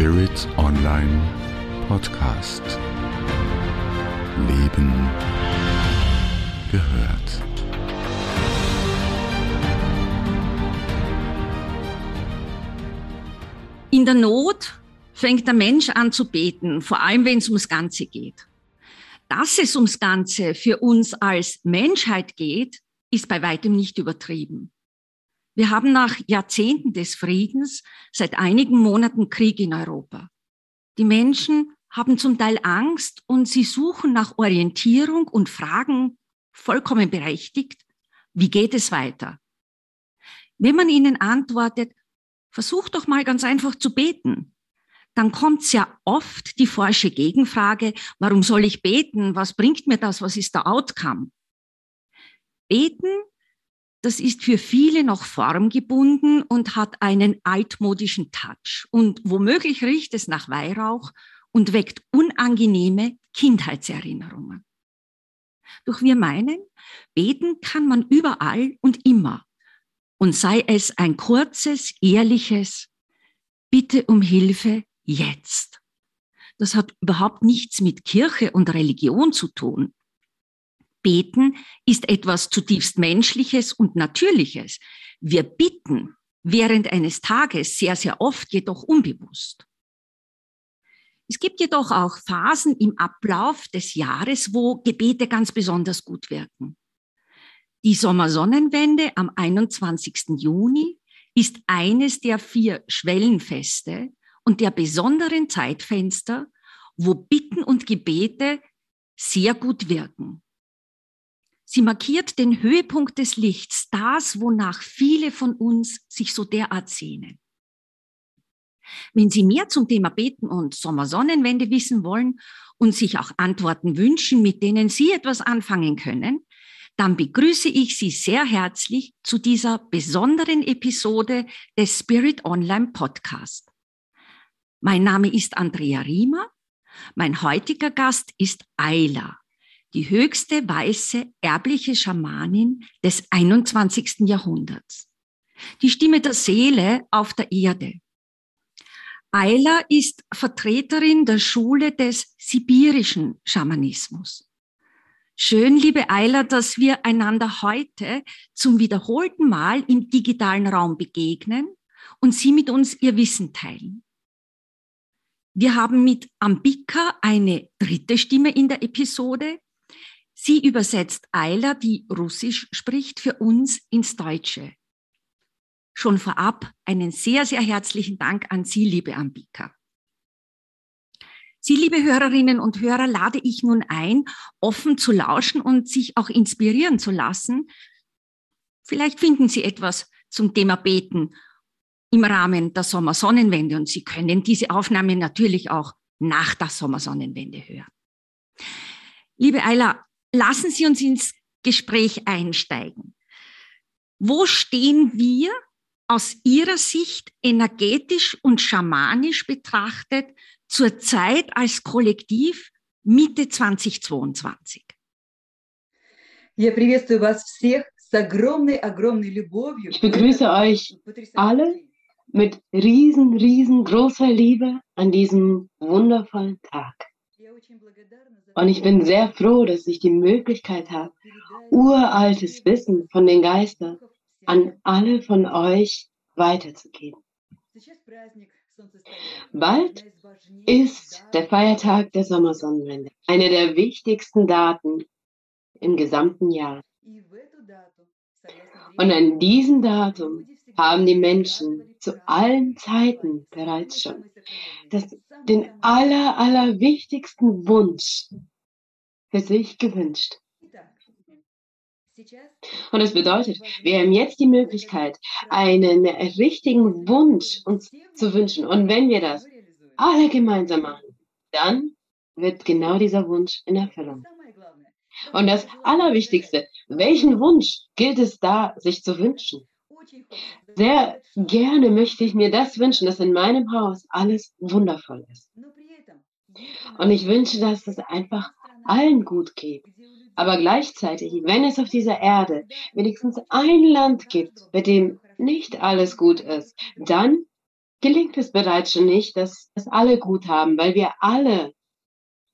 Spirit Online Podcast. Leben gehört. In der Not fängt der Mensch an zu beten, vor allem wenn es ums Ganze geht. Dass es ums Ganze für uns als Menschheit geht, ist bei weitem nicht übertrieben. Wir haben nach Jahrzehnten des Friedens seit einigen Monaten Krieg in Europa. Die Menschen haben zum Teil Angst und sie suchen nach Orientierung und fragen vollkommen berechtigt, wie geht es weiter? Wenn man ihnen antwortet, versuch doch mal ganz einfach zu beten, dann kommt ja oft die forsche Gegenfrage, warum soll ich beten? Was bringt mir das? Was ist der Outcome? Beten das ist für viele noch formgebunden und hat einen altmodischen Touch. Und womöglich riecht es nach Weihrauch und weckt unangenehme Kindheitserinnerungen. Doch wir meinen, beten kann man überall und immer. Und sei es ein kurzes, ehrliches Bitte um Hilfe jetzt. Das hat überhaupt nichts mit Kirche und Religion zu tun. Beten ist etwas zutiefst Menschliches und Natürliches. Wir bitten während eines Tages sehr, sehr oft, jedoch unbewusst. Es gibt jedoch auch Phasen im Ablauf des Jahres, wo Gebete ganz besonders gut wirken. Die Sommersonnenwende am 21. Juni ist eines der vier Schwellenfeste und der besonderen Zeitfenster, wo Bitten und Gebete sehr gut wirken. Sie markiert den Höhepunkt des Lichts, das, wonach viele von uns sich so derart sehnen. Wenn Sie mehr zum Thema Beten und Sommersonnenwende wissen wollen und sich auch Antworten wünschen, mit denen Sie etwas anfangen können, dann begrüße ich Sie sehr herzlich zu dieser besonderen Episode des Spirit Online Podcast. Mein Name ist Andrea Riemer. Mein heutiger Gast ist Ayla die höchste weiße erbliche Schamanin des 21. Jahrhunderts. Die Stimme der Seele auf der Erde. Ayla ist Vertreterin der Schule des sibirischen Schamanismus. Schön, liebe Ayla, dass wir einander heute zum wiederholten Mal im digitalen Raum begegnen und Sie mit uns Ihr Wissen teilen. Wir haben mit Ambika eine dritte Stimme in der Episode, Sie übersetzt Ayla, die Russisch spricht, für uns ins Deutsche. Schon vorab einen sehr, sehr herzlichen Dank an Sie, liebe Ambika. Sie, liebe Hörerinnen und Hörer, lade ich nun ein, offen zu lauschen und sich auch inspirieren zu lassen. Vielleicht finden Sie etwas zum Thema Beten im Rahmen der Sommersonnenwende und Sie können diese Aufnahme natürlich auch nach der Sommersonnenwende hören. Liebe Ayla, lassen Sie uns ins Gespräch einsteigen. Wo stehen wir aus Ihrer Sicht energetisch und schamanisch betrachtet zurzeit als Kollektiv Mitte 2022? Ich begrüße euch alle mit riesen, riesengroßer Liebe an diesem wundervollen Tag. Und ich bin sehr froh, dass ich die Möglichkeit habe, uraltes Wissen von den Geistern an alle von euch weiterzugeben. Bald ist der Feiertag der Sommersonnenwende, eine der wichtigsten Daten im gesamten Jahr. Und an diesem Datum haben die Menschen zu allen Zeiten bereits schon das, den aller, aller wichtigsten Wunsch für sich gewünscht. Und das bedeutet, wir haben jetzt die Möglichkeit, einen richtigen Wunsch uns zu wünschen. Und wenn wir das alle gemeinsam machen, dann wird genau dieser Wunsch in Erfüllung. Und das Allerwichtigste, welchen Wunsch gilt es da, sich zu wünschen? Sehr gerne möchte ich mir das wünschen, dass in meinem Haus alles wundervoll ist. Und ich wünsche, dass es einfach allen gut geht. Aber gleichzeitig, wenn es auf dieser Erde wenigstens ein Land gibt, bei dem nicht alles gut ist, dann gelingt es bereits schon nicht, dass es alle gut haben, weil wir alle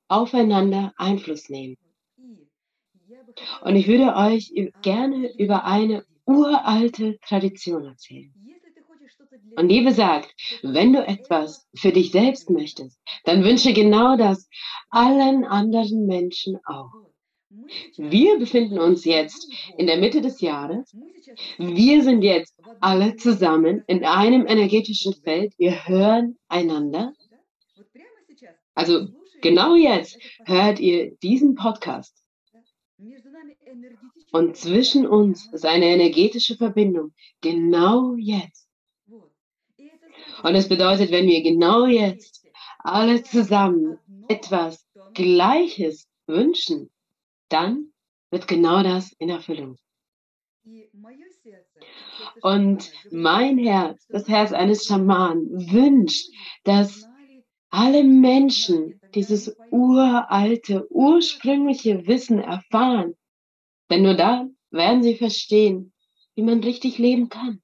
aufeinander Einfluss nehmen. Und ich würde euch gerne über eine uralte Tradition erzählen. Und die besagt, wenn du etwas für dich selbst möchtest, dann wünsche genau das allen anderen Menschen auch. Wir befinden uns jetzt in der Mitte des Jahres. Wir sind jetzt alle zusammen in einem energetischen Feld. Wir hören einander. Also genau jetzt hört ihr diesen Podcast. Und zwischen uns ist eine energetische Verbindung. Genau jetzt. Und es bedeutet, wenn wir genau jetzt alle zusammen etwas Gleiches wünschen, dann wird genau das in Erfüllung. Und mein Herz, das Herz eines Schamanen, wünscht, dass alle Menschen dieses uralte, ursprüngliche Wissen erfahren. Denn nur da werden sie verstehen, wie man richtig leben kann.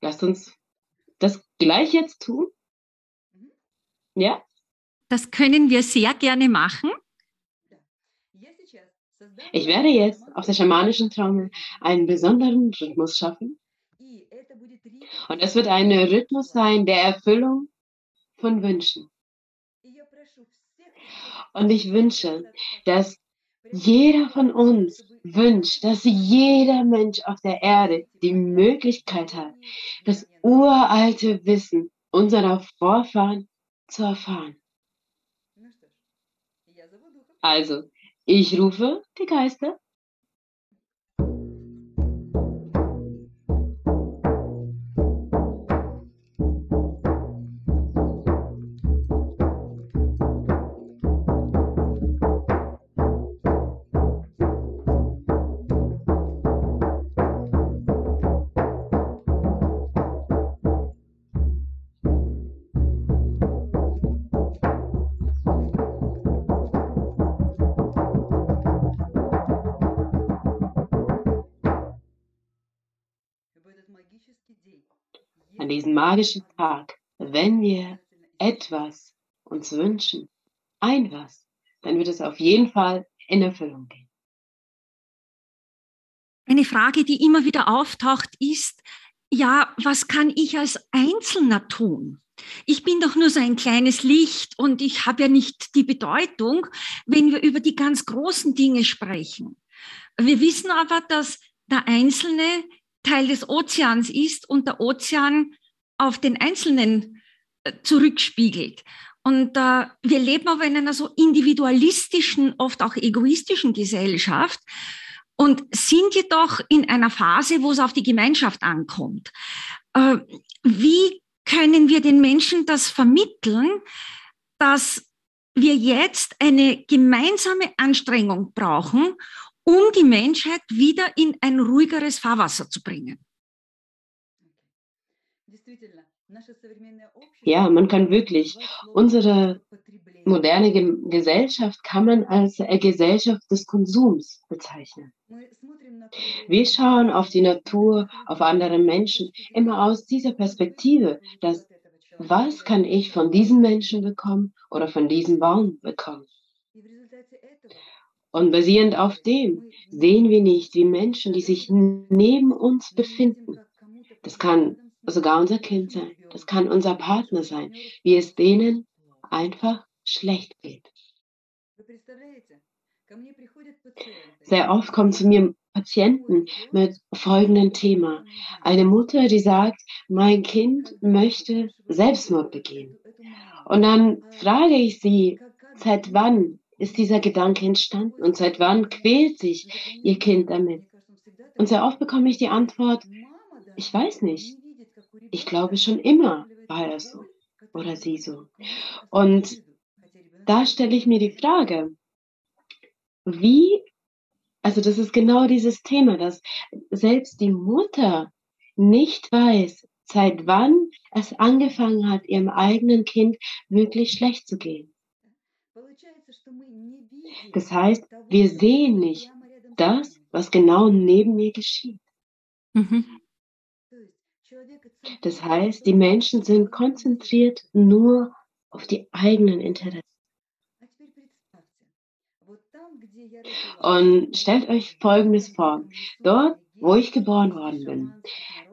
Lasst uns das gleich jetzt tun. Ja? Das können wir sehr gerne machen. Ich werde jetzt auf der schamanischen Trommel einen besonderen Rhythmus schaffen. Und es wird ein Rhythmus sein der Erfüllung von Wünschen. Und ich wünsche, dass jeder von uns wünscht, dass jeder Mensch auf der Erde die Möglichkeit hat, das uralte Wissen unserer Vorfahren zu erfahren. Also, ich rufe die Geister an diesem magischen Tag, wenn wir etwas uns wünschen, ein was, dann wird es auf jeden Fall in Erfüllung gehen. Eine Frage, die immer wieder auftaucht, ist, ja, was kann ich als Einzelner tun? Ich bin doch nur so ein kleines Licht und ich habe ja nicht die Bedeutung, wenn wir über die ganz großen Dinge sprechen. Wir wissen aber, dass der Einzelne Teil des Ozeans ist und der Ozean auf den Einzelnen äh, zurückspiegelt. Und äh, wir leben aber in einer so individualistischen, oft auch egoistischen Gesellschaft und sind jedoch in einer Phase, wo es auf die Gemeinschaft ankommt. Äh, wie können wir den Menschen das vermitteln, dass wir jetzt eine gemeinsame Anstrengung brauchen, um die Menschheit wieder in ein ruhigeres Fahrwasser zu bringen. Ja, man kann wirklich, unsere moderne Gesellschaft kann man als Gesellschaft des Konsums bezeichnen. Wir schauen auf die Natur, auf andere Menschen immer aus dieser Perspektive, dass was kann ich von diesem Menschen bekommen oder von diesem Baum bekommen? Und basierend auf dem sehen wir nicht, wie Menschen, die sich neben uns befinden, das kann sogar unser Kind sein, das kann unser Partner sein, wie es denen einfach schlecht geht. Sehr oft kommen zu mir Patienten mit folgendem Thema. Eine Mutter, die sagt, mein Kind möchte Selbstmord begehen. Und dann frage ich sie, seit wann ist dieser Gedanke entstanden und seit wann quält sich ihr Kind damit? Und sehr oft bekomme ich die Antwort, ich weiß nicht. Ich glaube schon immer war er so oder sie so. Und da stelle ich mir die Frage, wie, also das ist genau dieses Thema, dass selbst die Mutter nicht weiß, seit wann es angefangen hat, ihrem eigenen Kind wirklich schlecht zu gehen. Das heißt, wir sehen nicht das, was genau neben mir geschieht. Mhm. Das heißt, die Menschen sind konzentriert nur auf die eigenen Interessen. Und stellt euch Folgendes vor. Dort, wo ich geboren worden bin,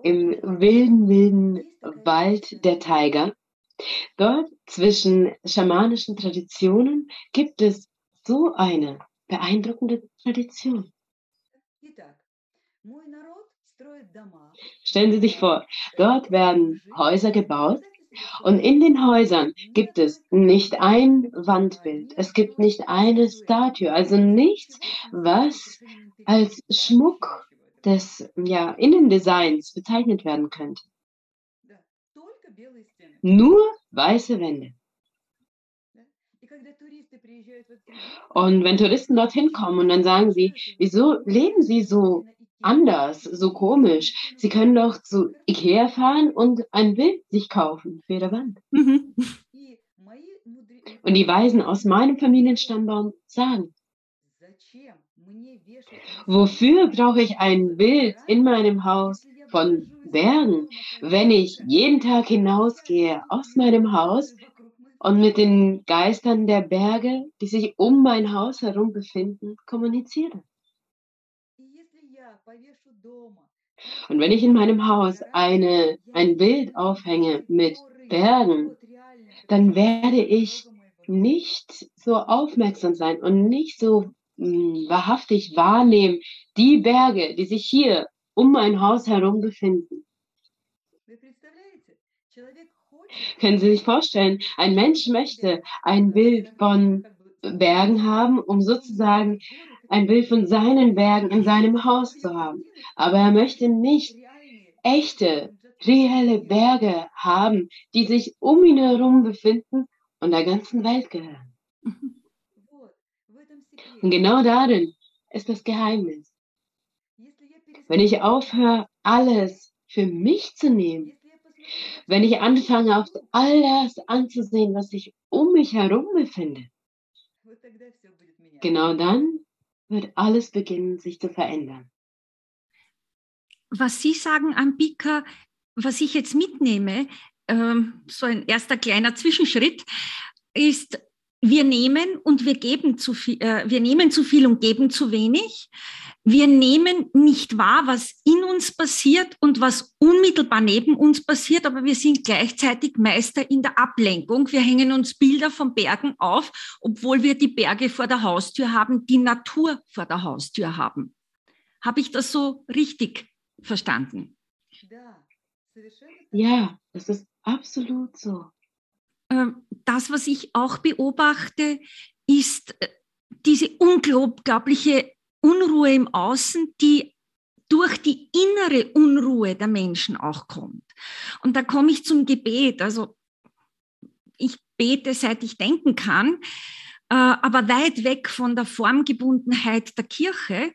im wilden, wilden Wald der Tiger, dort zwischen schamanischen Traditionen gibt es so eine beeindruckende Tradition. Stellen Sie sich vor, dort werden Häuser gebaut und in den Häusern gibt es nicht ein Wandbild, es gibt nicht eine Statue, also nichts, was als Schmuck des ja, Innendesigns bezeichnet werden könnte. Nur weiße Wände. Und wenn Touristen dorthin kommen und dann sagen sie, wieso leben sie so anders, so komisch. Sie können doch zu Ikea fahren und ein Bild sich kaufen für ihre Wand. Mhm. Und die Weisen aus meinem Familienstammbaum sagen, wofür brauche ich ein Bild in meinem Haus von Bergen, wenn ich jeden Tag hinausgehe aus meinem Haus und mit den Geistern der Berge, die sich um mein Haus herum befinden, kommuniziere? Und wenn ich in meinem Haus eine, ein Bild aufhänge mit Bergen, dann werde ich nicht so aufmerksam sein und nicht so mh, hm, wahrhaftig wahrnehmen, die Berge, die sich hier um mein Haus herum befinden. Können Sie sich vorstellen, ein Mensch möchte ein Bild von Bergen haben, um sozusagen ein Bild von seinen Bergen in seinem Haus zu haben. Aber er möchte nicht echte, reelle Berge haben, die sich um ihn herum befinden und der ganzen Welt gehören. Und genau darin ist das Geheimnis. Wenn ich aufhöre, alles für mich zu nehmen, wenn ich anfange, auf all das anzusehen, was sich um mich herum befindet, genau dann wird alles beginnen, sich zu verändern. Was Sie sagen, Ambika, was ich jetzt mitnehme, ähm, so ein erster kleiner Zwischenschritt, ist, wir nehmen und wir geben zu viel, äh, wir nehmen zu viel und geben zu wenig. Wir nehmen nicht wahr, was in uns passiert und was unmittelbar neben uns passiert, aber wir sind gleichzeitig Meister in der Ablenkung. Wir hängen uns Bilder von Bergen auf, obwohl wir die Berge vor der Haustür haben, die Natur vor der Haustür haben. Habe ich das so richtig verstanden? Ja, das ist absolut so. Ähm, das, was ich auch beobachte, ist äh, diese unglaubliche Unruhe im Außen, die durch die innere Unruhe der Menschen auch kommt. Und da komme ich zum Gebet. Also ich bete, seit ich denken kann, äh, aber weit weg von der Formgebundenheit der Kirche,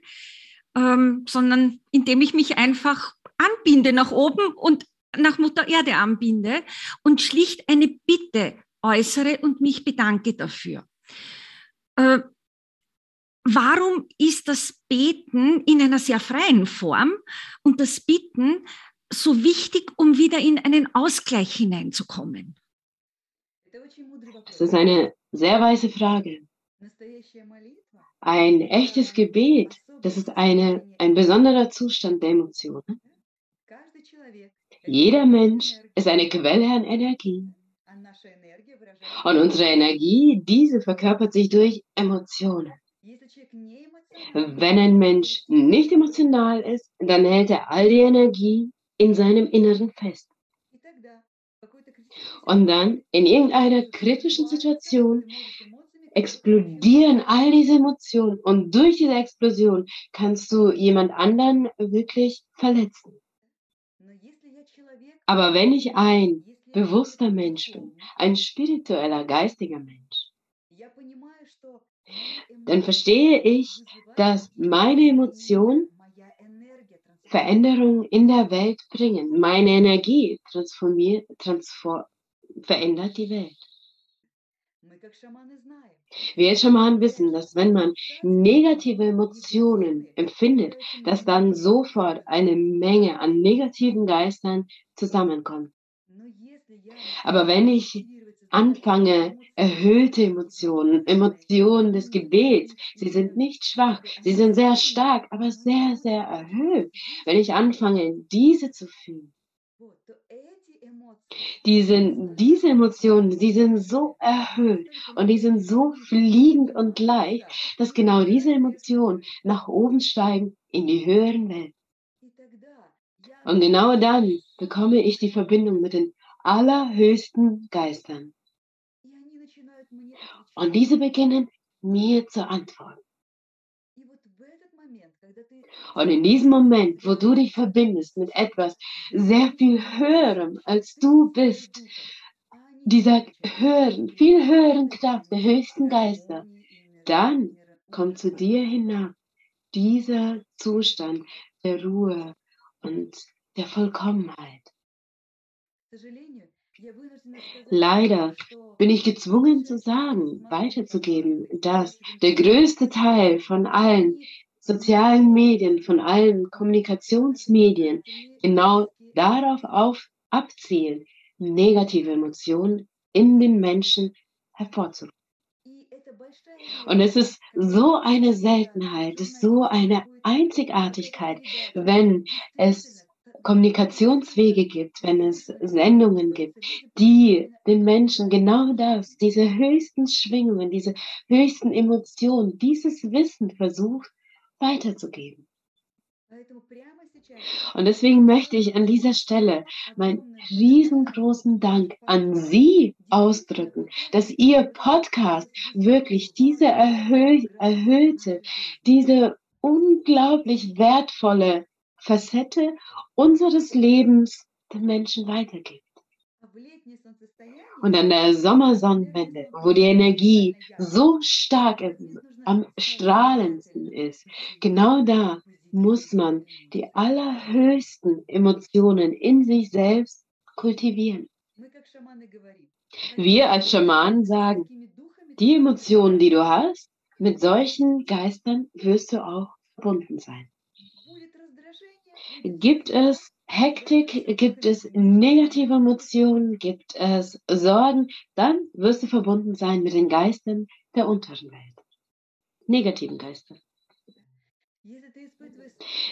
ähm, sondern indem ich mich einfach anbinde nach oben und nach Mutter Erde anbinde und schlicht eine Bitte äußere und mich bedanke dafür. Äh, warum ist das Beten in einer sehr freien Form und das Bitten so wichtig, um wieder in einen Ausgleich hineinzukommen? Das ist eine sehr weise Frage. Ein echtes Gebet, das ist eine, ein besonderer Zustand der Emotionen. Jeder Mensch ist eine Quelle an Energie. Und unsere Energie, diese verkörpert sich durch Emotionen. Wenn ein Mensch nicht emotional ist, dann hält er all die Energie in seinem Inneren fest. Und dann in irgendeiner kritischen Situation explodieren all diese Emotionen und durch diese Explosion kannst du jemand anderen wirklich verletzen. Aber wenn ich ein bewusster Mensch bin, ein spiritueller, geistiger Mensch, dann verstehe ich, dass meine Emotionen Veränderungen in der Welt bringen. Meine Energie transformiert, transform, verändert die Welt. Wir als Schamanen wissen, dass wenn man negative Emotionen empfindet, dass dann sofort eine Menge an negativen Geistern zusammenkommt. Aber wenn ich anfange, erhöhte Emotionen, Emotionen des Gebets, sie sind nicht schwach, sie sind sehr stark, aber sehr, sehr erhöht. Wenn ich anfange, diese zu fühlen, die sind, diese Emotionen, die sind so erhöht und die sind so fliegend und leicht, dass genau diese Emotionen nach oben steigen in die höheren Welt. Und genau dann bekomme ich die Verbindung mit den allerhöchsten Geistern. Und diese beginnen mir zu antworten. Und in diesem Moment, wo du dich verbindest mit etwas sehr viel höherem, als du bist, dieser höheren, viel höheren Kraft der höchsten Geister, dann kommt zu dir hinab dieser Zustand der Ruhe und der Vollkommenheit. Leider bin ich gezwungen zu sagen, weiterzugeben, dass der größte Teil von allen sozialen Medien, von allen Kommunikationsmedien genau darauf auf, abzielen, negative Emotionen in den Menschen hervorzurufen. Und es ist so eine Seltenheit, es ist so eine Einzigartigkeit, wenn es Kommunikationswege gibt, wenn es Sendungen gibt, die den Menschen genau das, diese höchsten Schwingungen, diese höchsten Emotionen, dieses Wissen versucht weiterzugeben. Und deswegen möchte ich an dieser Stelle meinen riesengroßen Dank an Sie ausdrücken, dass Ihr Podcast wirklich diese erhö erhöhte, diese unglaublich wertvolle Facette unseres Lebens den Menschen weitergibt. Und an der Sommersonnenwende, wo die Energie so stark ist, am strahlendsten ist, genau da muss man die allerhöchsten Emotionen in sich selbst kultivieren. Wir als Schamanen sagen, die Emotionen, die du hast, mit solchen Geistern wirst du auch verbunden sein. Gibt es Hektik, gibt es negative Emotionen, gibt es Sorgen, dann wirst du verbunden sein mit den Geistern der unteren Welt. Negativen Geistern.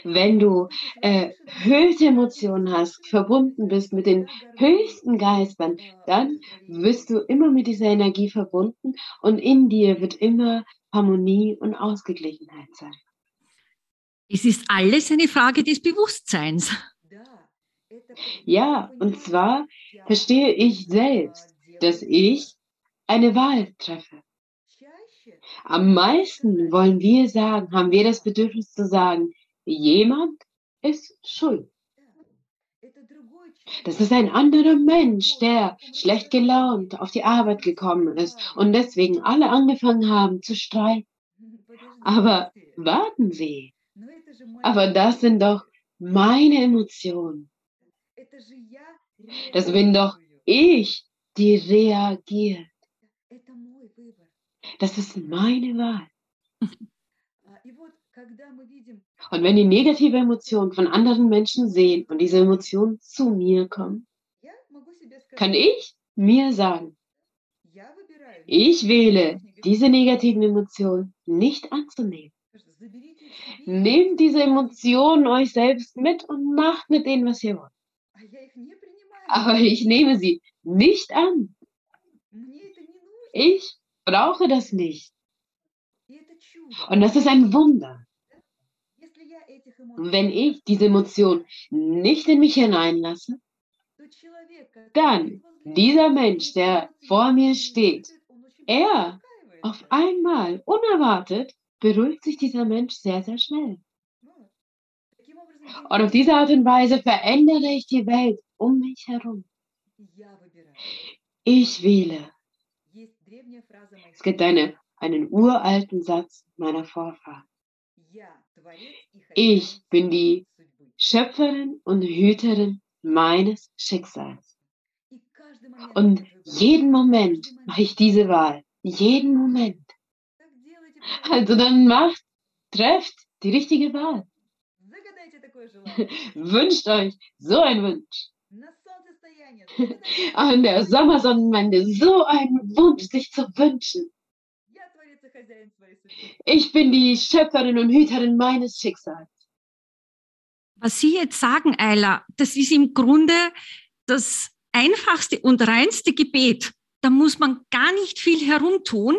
Wenn du äh, höchste Emotionen hast, verbunden bist mit den höchsten Geistern, dann wirst du immer mit dieser Energie verbunden und in dir wird immer Harmonie und Ausgeglichenheit sein. Es ist alles eine Frage des Bewusstseins. Ja, und zwar verstehe ich selbst, dass ich eine Wahl treffe. Am meisten wollen wir sagen, haben wir das Bedürfnis zu sagen, jemand ist schuld. Das ist ein anderer Mensch, der schlecht gelaunt auf die Arbeit gekommen ist und deswegen alle angefangen haben zu streiten. Aber warten Sie. Aber das sind doch meine Emotionen. Das bin doch ich, die reagiert. Das ist meine Wahl. Und wenn die negative Emotionen von anderen Menschen sehen und diese Emotionen zu mir kommen, kann ich mir sagen, ich wähle diese negativen Emotionen nicht anzunehmen. Nehmt diese Emotionen euch selbst mit und macht mit denen, was ihr wollt. Aber ich nehme sie nicht an. Ich brauche das nicht. Und das ist ein Wunder. Wenn ich diese Emotion nicht in mich hineinlasse, dann dieser Mensch, der vor mir steht, er auf einmal, unerwartet, beruhigt sich dieser Mensch sehr, sehr schnell. Und auf diese Art und Weise verändere ich die Welt um mich herum. Ich wähle. Es gibt eine, einen uralten Satz meiner Vorfahren. Ich bin die Schöpferin und Hüterin meines Schicksals. Und jeden Moment mache ich diese Wahl. jeden Moment. Also dann macht, trefft die richtige Wahl. Wünscht euch so ein Wunsch. An der Sommersonnenwende so einen Wunsch sich zu wünschen. Ich bin die Schöpferin und Hüterin meines Schicksals. Was Sie jetzt sagen, Ayla, das ist im Grunde das einfachste und reinste Gebet. Da muss man gar nicht viel herumtun,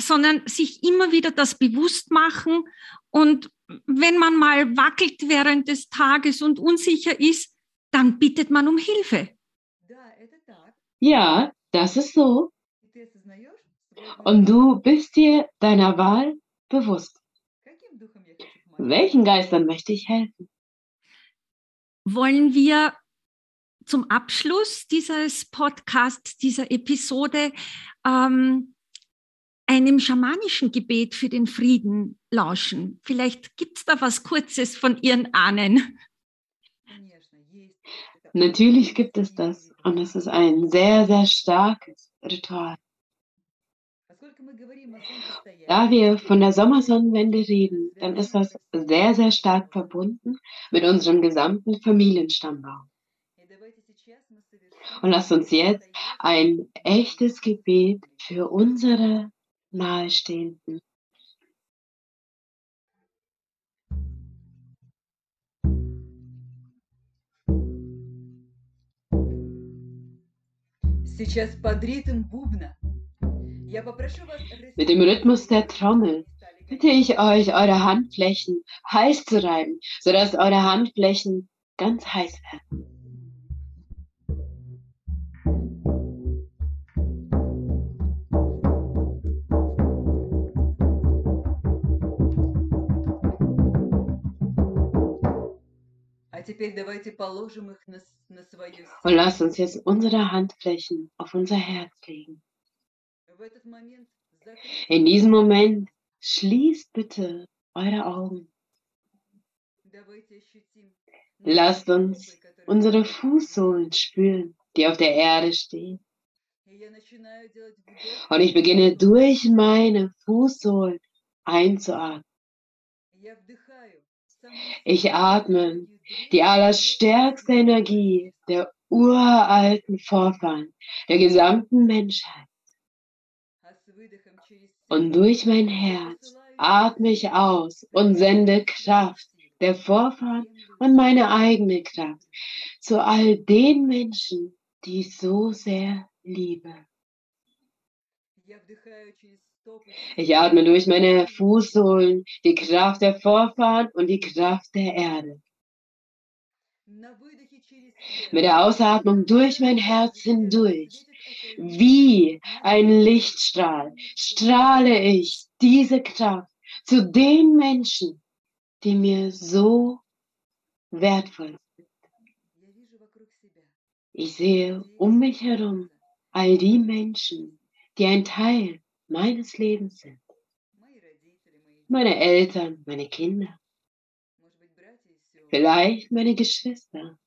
sondern sich immer wieder das bewusst machen. Und wenn man mal wackelt während des Tages und unsicher ist, dann bittet man um Hilfe. Ja, das ist so. Und du bist dir deiner Wahl bewusst. Welchen Geistern möchte ich helfen? Wollen wir zum Abschluss dieses Podcasts, dieser Episode, ähm, einem schamanischen Gebet für den Frieden lauschen. Vielleicht gibt es da was Kurzes von Ihren Ahnen. Natürlich gibt es das und es ist ein sehr, sehr starkes Ritual. Da wir von der Sommersonnenwende reden, dann ist das sehr, sehr stark verbunden mit unserem gesamten Familienstammbaum. Und lasst uns jetzt ein echtes Gebet für unsere Nahestehenden Mit dem Rhythmus der Trommel bitte ich euch, eure Handflächen heiß zu reiben, sodass eure Handflächen ganz heiß werden. Und lasst uns jetzt unsere Handflächen auf unser Herz legen. In diesem Moment schließt bitte eure Augen. Lasst uns unsere Fußsohlen spüren, die auf der Erde stehen. Und ich beginne durch meine Fußsohlen einzuatmen. Ich atme die allerstärkste Energie der uralten Vorfahren, der gesamten Menschheit. Und durch mein Herz atme ich aus und sende Kraft der Vorfahren und meine eigene Kraft zu all den Menschen, die ich so sehr liebe. Ich atme durch meine Fußsohlen die Kraft der Vorfahren und die Kraft der Erde. Mit der Ausatmung durch mein Herz hindurch, wie ein Lichtstrahl, strahle ich diese Kraft zu den Menschen, die mir so wertvoll sind. Ich sehe um mich herum all die Menschen, die ein Teil meines Lebens sind. Meine Eltern, meine Kinder, vielleicht meine Geschwister,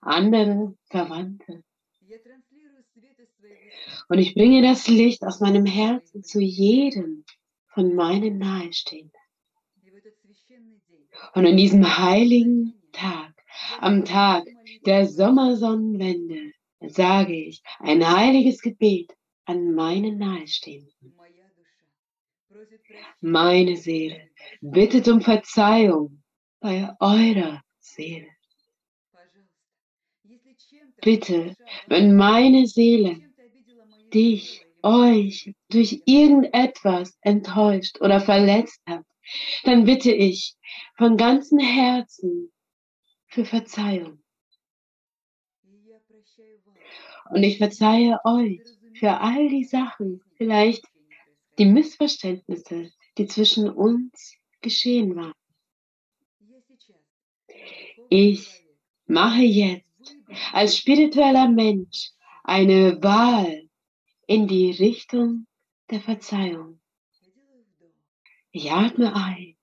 andere Verwandte. Und ich bringe das Licht aus meinem Herzen zu jedem von meinen Nahestehenden. Und in diesem heiligen Tag, am Tag der Sommersonnenwende, sage ich ein heiliges Gebet an meine Nahestehenden. Meine Seele bittet um Verzeihung bei eurer Seele. Bitte, wenn meine Seele dich, euch durch irgendetwas enttäuscht oder verletzt hat, dann bitte ich von ganzem Herzen für Verzeihung. Und ich verzeihe euch für all die Sachen, vielleicht die Missverständnisse, die zwischen uns geschehen waren. Ich mache jetzt als spiritueller Mensch eine Wahl in die Richtung der Verzeihung. Ich atme ein.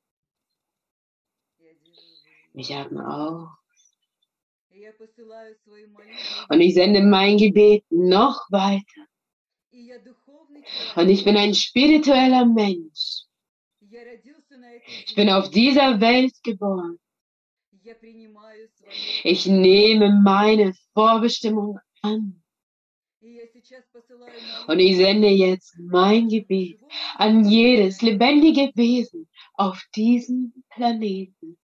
Ich atme aus. Und ich sende mein Gebet noch weiter Und ich bin ein spiritueller Mensch. Ich bin auf dieser Welt geboren. Ich nehme meine Vorbestimmung an. Und ich sende jetzt mein Gebet an jedes lebendige Wesen auf diesem Planeten.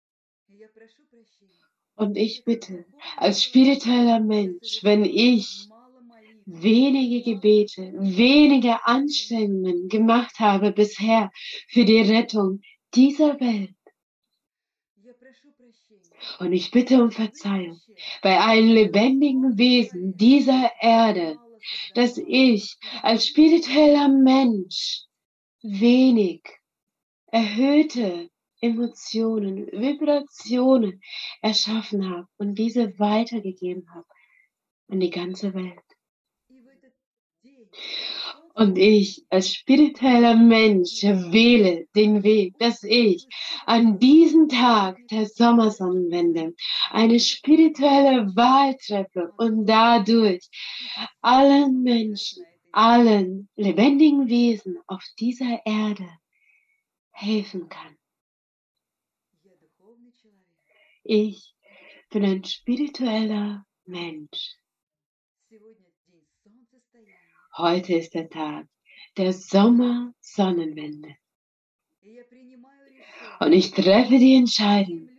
Und ich bitte, als spiritueller Mensch, wenn ich wenige Gebete, wenige Anstrengungen gemacht habe bisher für die Rettung dieser Welt, und ich bitte um Verzeihung bei allen lebendigen Wesen dieser Erde, dass ich als spiritueller Mensch wenig erhöhte Emotionen, Vibrationen erschaffen habe und diese weitergegeben habe an die ganze Welt. Und ich als spiritueller Mensch wähle den Weg, dass ich an diesem Tag der Sommersonnenwende eine spirituelle Wahl treffe und dadurch allen Menschen, allen lebendigen Wesen auf dieser Erde helfen kann. Ich bin ein spiritueller Mensch. Heute ist der Tag der Sommersonnenwende. Und ich treffe die Entscheidung,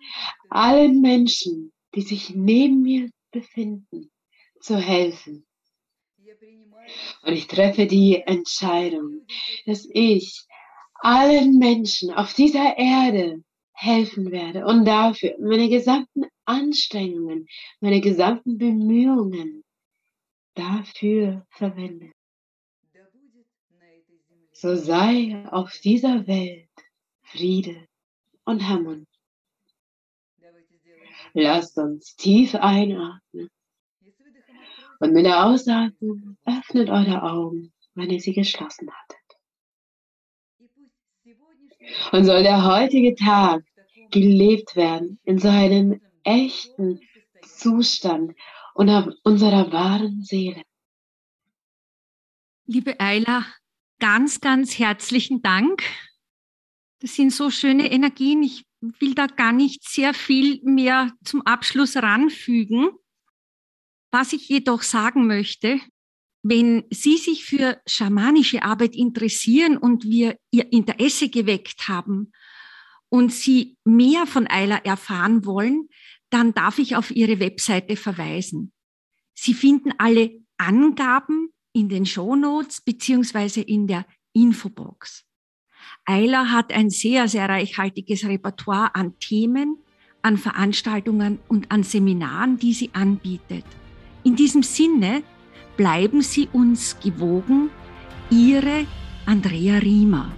allen Menschen, die sich neben mir befinden, zu helfen. Und ich treffe die Entscheidung, dass ich allen Menschen auf dieser Erde helfen werde und dafür meine gesamten Anstrengungen, meine gesamten Bemühungen dafür verwende. So sei auf dieser Welt Friede und Harmonie. Lasst uns tief einatmen. Und mit der Ausatmung öffnet eure Augen, wenn ihr sie geschlossen hattet. Und soll der heutige Tag gelebt werden in seinem echten Zustand unserer wahren Seele. Liebe Ayla, ganz, ganz herzlichen Dank. Das sind so schöne Energien. Ich will da gar nicht sehr viel mehr zum Abschluss ranfügen. Was ich jedoch sagen möchte, wenn Sie sich für schamanische Arbeit interessieren und wir Ihr Interesse geweckt haben und Sie mehr von Ayla erfahren wollen, dann darf ich auf Ihre Webseite verweisen. Sie finden alle Angaben in den Shownotes beziehungsweise in der Infobox. Eiler hat ein sehr, sehr reichhaltiges Repertoire an Themen, an Veranstaltungen und an Seminaren, die sie anbietet. In diesem Sinne bleiben Sie uns gewogen, Ihre Andrea Riemer.